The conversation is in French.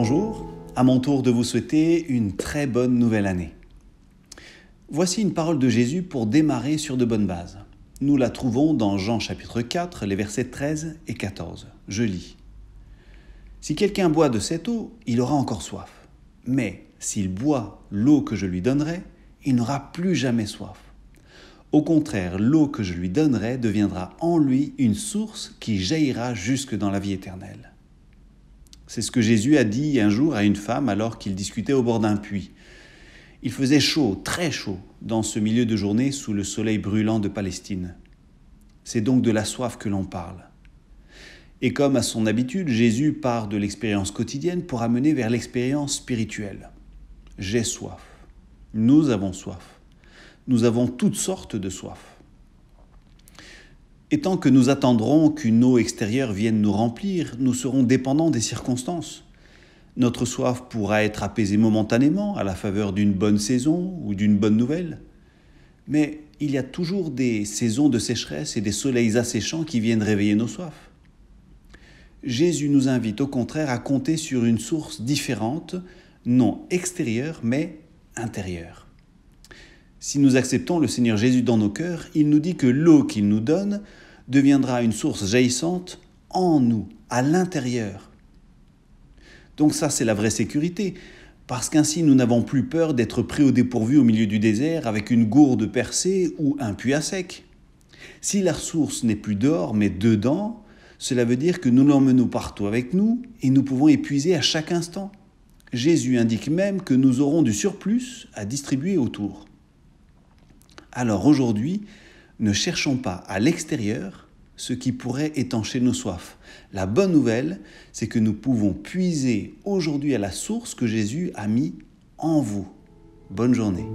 Bonjour, à mon tour de vous souhaiter une très bonne nouvelle année. Voici une parole de Jésus pour démarrer sur de bonnes bases. Nous la trouvons dans Jean chapitre 4, les versets 13 et 14. Je lis. Si quelqu'un boit de cette eau, il aura encore soif. Mais s'il boit l'eau que je lui donnerai, il n'aura plus jamais soif. Au contraire, l'eau que je lui donnerai deviendra en lui une source qui jaillira jusque dans la vie éternelle. C'est ce que Jésus a dit un jour à une femme alors qu'il discutait au bord d'un puits. Il faisait chaud, très chaud, dans ce milieu de journée sous le soleil brûlant de Palestine. C'est donc de la soif que l'on parle. Et comme à son habitude, Jésus part de l'expérience quotidienne pour amener vers l'expérience spirituelle. J'ai soif. Nous avons soif. Nous avons toutes sortes de soif. Et tant que nous attendrons qu'une eau extérieure vienne nous remplir, nous serons dépendants des circonstances. Notre soif pourra être apaisée momentanément à la faveur d'une bonne saison ou d'une bonne nouvelle. Mais il y a toujours des saisons de sécheresse et des soleils asséchants qui viennent réveiller nos soifs. Jésus nous invite au contraire à compter sur une source différente, non extérieure, mais intérieure. Si nous acceptons le Seigneur Jésus dans nos cœurs, il nous dit que l'eau qu'il nous donne deviendra une source jaillissante en nous, à l'intérieur. Donc ça, c'est la vraie sécurité, parce qu'ainsi nous n'avons plus peur d'être pris au dépourvu au milieu du désert avec une gourde percée ou un puits à sec. Si la ressource n'est plus dehors mais dedans, cela veut dire que nous l'emmenons partout avec nous et nous pouvons épuiser à chaque instant. Jésus indique même que nous aurons du surplus à distribuer autour. Alors aujourd'hui, ne cherchons pas à l'extérieur ce qui pourrait étancher nos soifs. La bonne nouvelle, c'est que nous pouvons puiser aujourd'hui à la source que Jésus a mis en vous. Bonne journée.